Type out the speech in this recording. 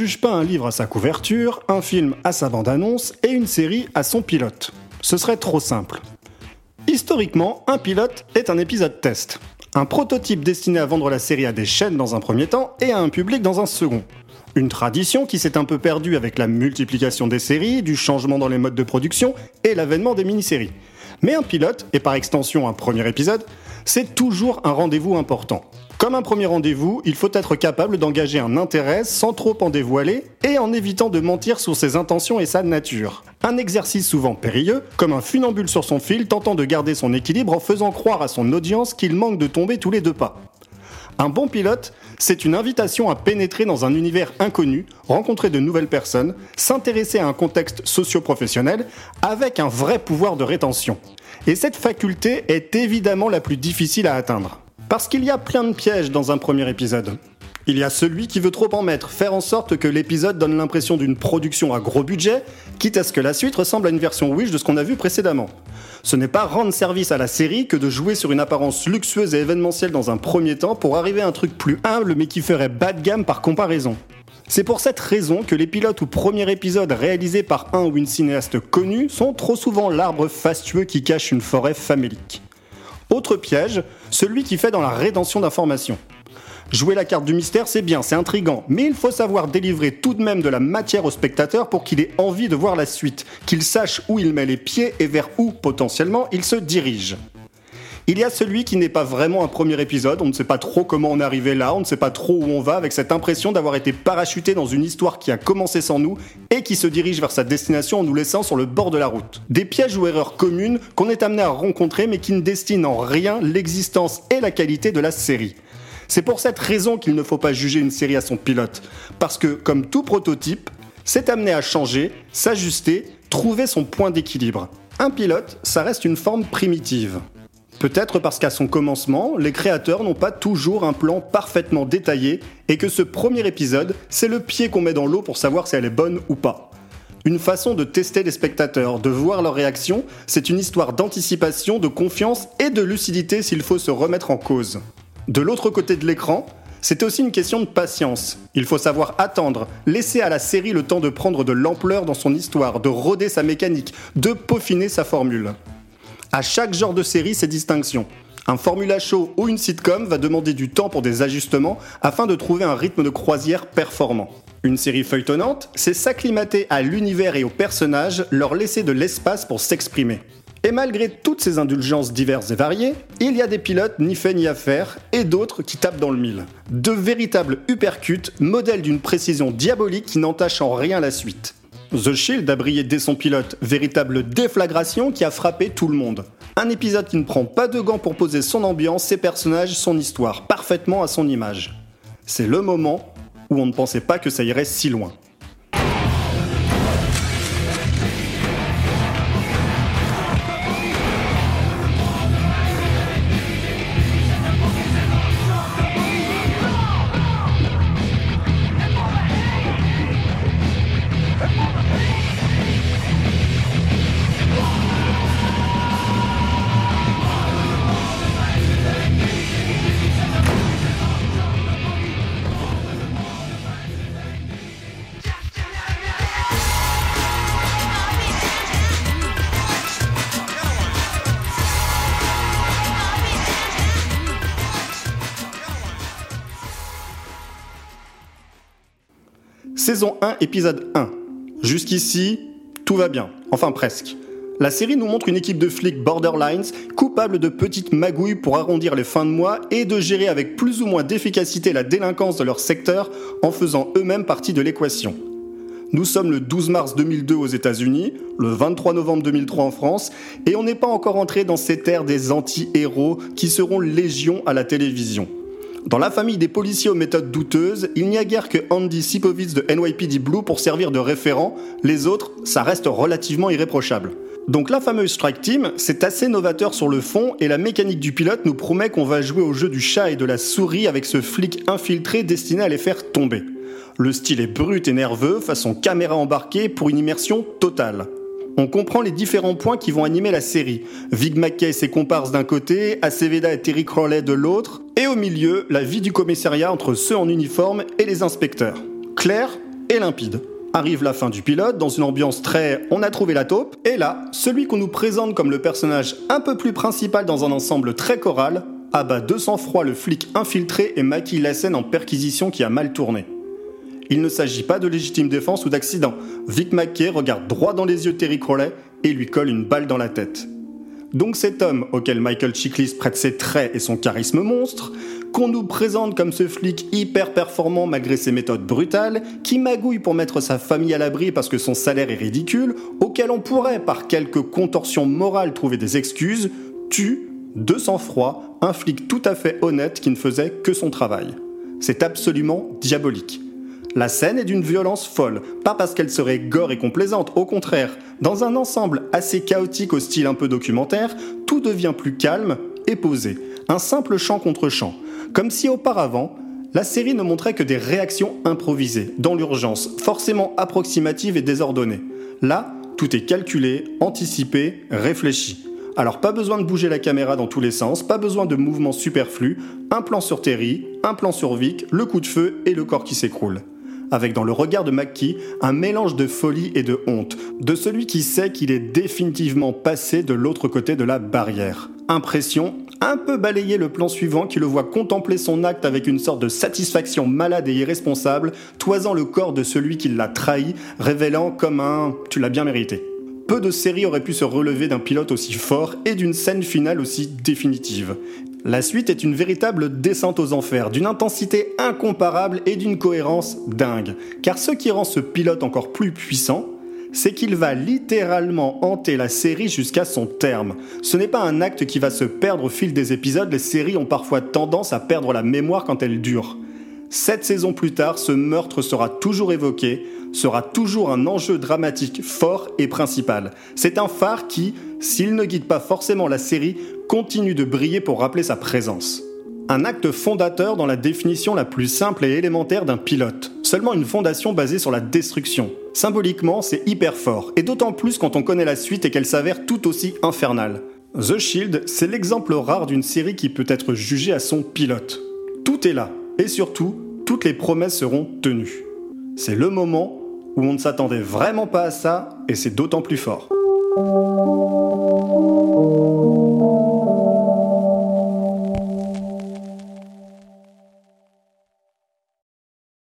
juge pas un livre à sa couverture, un film à sa bande-annonce et une série à son pilote. Ce serait trop simple. Historiquement, un pilote est un épisode test. Un prototype destiné à vendre la série à des chaînes dans un premier temps et à un public dans un second. Une tradition qui s'est un peu perdue avec la multiplication des séries, du changement dans les modes de production et l'avènement des mini-séries. Mais un pilote, et par extension un premier épisode, c'est toujours un rendez-vous important. Comme un premier rendez-vous, il faut être capable d'engager un intérêt sans trop en dévoiler et en évitant de mentir sur ses intentions et sa nature. Un exercice souvent périlleux, comme un funambule sur son fil tentant de garder son équilibre en faisant croire à son audience qu'il manque de tomber tous les deux pas. Un bon pilote, c'est une invitation à pénétrer dans un univers inconnu, rencontrer de nouvelles personnes, s'intéresser à un contexte socio-professionnel avec un vrai pouvoir de rétention. Et cette faculté est évidemment la plus difficile à atteindre. Parce qu'il y a plein de pièges dans un premier épisode. Il y a celui qui veut trop en mettre, faire en sorte que l'épisode donne l'impression d'une production à gros budget, quitte à ce que la suite ressemble à une version Wish de ce qu'on a vu précédemment. Ce n'est pas rendre service à la série que de jouer sur une apparence luxueuse et événementielle dans un premier temps pour arriver à un truc plus humble mais qui ferait bas de gamme par comparaison. C'est pour cette raison que les pilotes ou premiers épisodes réalisés par un ou une cinéaste connue sont trop souvent l'arbre fastueux qui cache une forêt famélique. Autre piège, celui qui fait dans la rétention d'informations. Jouer la carte du mystère, c'est bien, c'est intrigant, mais il faut savoir délivrer tout de même de la matière au spectateur pour qu'il ait envie de voir la suite, qu'il sache où il met les pieds et vers où, potentiellement, il se dirige. Il y a celui qui n'est pas vraiment un premier épisode, on ne sait pas trop comment on est arrivé là, on ne sait pas trop où on va, avec cette impression d'avoir été parachuté dans une histoire qui a commencé sans nous et qui se dirige vers sa destination en nous laissant sur le bord de la route. Des pièges ou erreurs communes qu'on est amené à rencontrer mais qui ne destinent en rien l'existence et la qualité de la série. C'est pour cette raison qu'il ne faut pas juger une série à son pilote, parce que, comme tout prototype, c'est amené à changer, s'ajuster, trouver son point d'équilibre. Un pilote, ça reste une forme primitive. Peut-être parce qu'à son commencement, les créateurs n'ont pas toujours un plan parfaitement détaillé et que ce premier épisode, c'est le pied qu'on met dans l'eau pour savoir si elle est bonne ou pas. Une façon de tester les spectateurs, de voir leurs réactions, c'est une histoire d'anticipation, de confiance et de lucidité s'il faut se remettre en cause. De l'autre côté de l'écran, c'est aussi une question de patience. Il faut savoir attendre, laisser à la série le temps de prendre de l'ampleur dans son histoire, de roder sa mécanique, de peaufiner sa formule. À chaque genre de série, ses distinctions. Un formula show ou une sitcom va demander du temps pour des ajustements afin de trouver un rythme de croisière performant. Une série feuilletonnante, c'est s'acclimater à l'univers et aux personnages, leur laisser de l'espace pour s'exprimer. Et malgré toutes ces indulgences diverses et variées, il y a des pilotes ni fait ni à faire et d'autres qui tapent dans le mille. De véritables uppercuts, modèles d'une précision diabolique qui n'entache en rien la suite. The Shield a brillé dès son pilote, véritable déflagration qui a frappé tout le monde. Un épisode qui ne prend pas de gants pour poser son ambiance, ses personnages, son histoire, parfaitement à son image. C'est le moment où on ne pensait pas que ça irait si loin. Saison 1, épisode 1. Jusqu'ici, tout va bien. Enfin presque. La série nous montre une équipe de flics borderlines coupables de petites magouilles pour arrondir les fins de mois et de gérer avec plus ou moins d'efficacité la délinquance de leur secteur en faisant eux-mêmes partie de l'équation. Nous sommes le 12 mars 2002 aux États-Unis, le 23 novembre 2003 en France, et on n'est pas encore entré dans cette ère des anti-héros qui seront légion à la télévision. Dans la famille des policiers aux méthodes douteuses, il n'y a guère que Andy Sipovitz de NYPD Blue pour servir de référent, les autres, ça reste relativement irréprochable. Donc la fameuse Strike Team, c'est assez novateur sur le fond et la mécanique du pilote nous promet qu'on va jouer au jeu du chat et de la souris avec ce flic infiltré destiné à les faire tomber. Le style est brut et nerveux, façon caméra embarquée pour une immersion totale on comprend les différents points qui vont animer la série. Vig McKay et ses comparses d'un côté, Aceveda et Terry Crowley de l'autre, et au milieu, la vie du commissariat entre ceux en uniforme et les inspecteurs. Clair et limpide. Arrive la fin du pilote dans une ambiance très on a trouvé la taupe, et là, celui qu'on nous présente comme le personnage un peu plus principal dans un ensemble très choral abat de sang-froid le flic infiltré et maquille la scène en perquisition qui a mal tourné. Il ne s'agit pas de légitime défense ou d'accident. Vic McKay regarde droit dans les yeux Terry Crowley et lui colle une balle dans la tête. Donc cet homme auquel Michael Chiklis prête ses traits et son charisme monstre, qu'on nous présente comme ce flic hyper performant malgré ses méthodes brutales, qui magouille pour mettre sa famille à l'abri parce que son salaire est ridicule, auquel on pourrait par quelques contorsions morales trouver des excuses, tue, de sang-froid, un flic tout à fait honnête qui ne faisait que son travail. C'est absolument diabolique. La scène est d'une violence folle, pas parce qu'elle serait gore et complaisante, au contraire, dans un ensemble assez chaotique au style un peu documentaire, tout devient plus calme et posé, un simple chant contre chant, comme si auparavant, la série ne montrait que des réactions improvisées, dans l'urgence, forcément approximatives et désordonnées. Là, tout est calculé, anticipé, réfléchi. Alors pas besoin de bouger la caméra dans tous les sens, pas besoin de mouvements superflus, un plan sur Terry, un plan sur Vic, le coup de feu et le corps qui s'écroule avec dans le regard de McKee un mélange de folie et de honte, de celui qui sait qu'il est définitivement passé de l'autre côté de la barrière. Impression, un peu balayer le plan suivant qui le voit contempler son acte avec une sorte de satisfaction malade et irresponsable, toisant le corps de celui qui l'a trahi, révélant comme un ⁇ tu l'as bien mérité ⁇ peu de séries auraient pu se relever d'un pilote aussi fort et d'une scène finale aussi définitive. La suite est une véritable descente aux enfers, d'une intensité incomparable et d'une cohérence dingue. Car ce qui rend ce pilote encore plus puissant, c'est qu'il va littéralement hanter la série jusqu'à son terme. Ce n'est pas un acte qui va se perdre au fil des épisodes, les séries ont parfois tendance à perdre la mémoire quand elles durent. Sept saisons plus tard, ce meurtre sera toujours évoqué, sera toujours un enjeu dramatique fort et principal. C'est un phare qui, s'il ne guide pas forcément la série, continue de briller pour rappeler sa présence. Un acte fondateur dans la définition la plus simple et élémentaire d'un pilote. Seulement une fondation basée sur la destruction. Symboliquement, c'est hyper fort, et d'autant plus quand on connaît la suite et qu'elle s'avère tout aussi infernale. The Shield, c'est l'exemple rare d'une série qui peut être jugée à son pilote. Tout est là, et surtout, toutes les promesses seront tenues. C'est le moment où on ne s'attendait vraiment pas à ça, et c'est d'autant plus fort.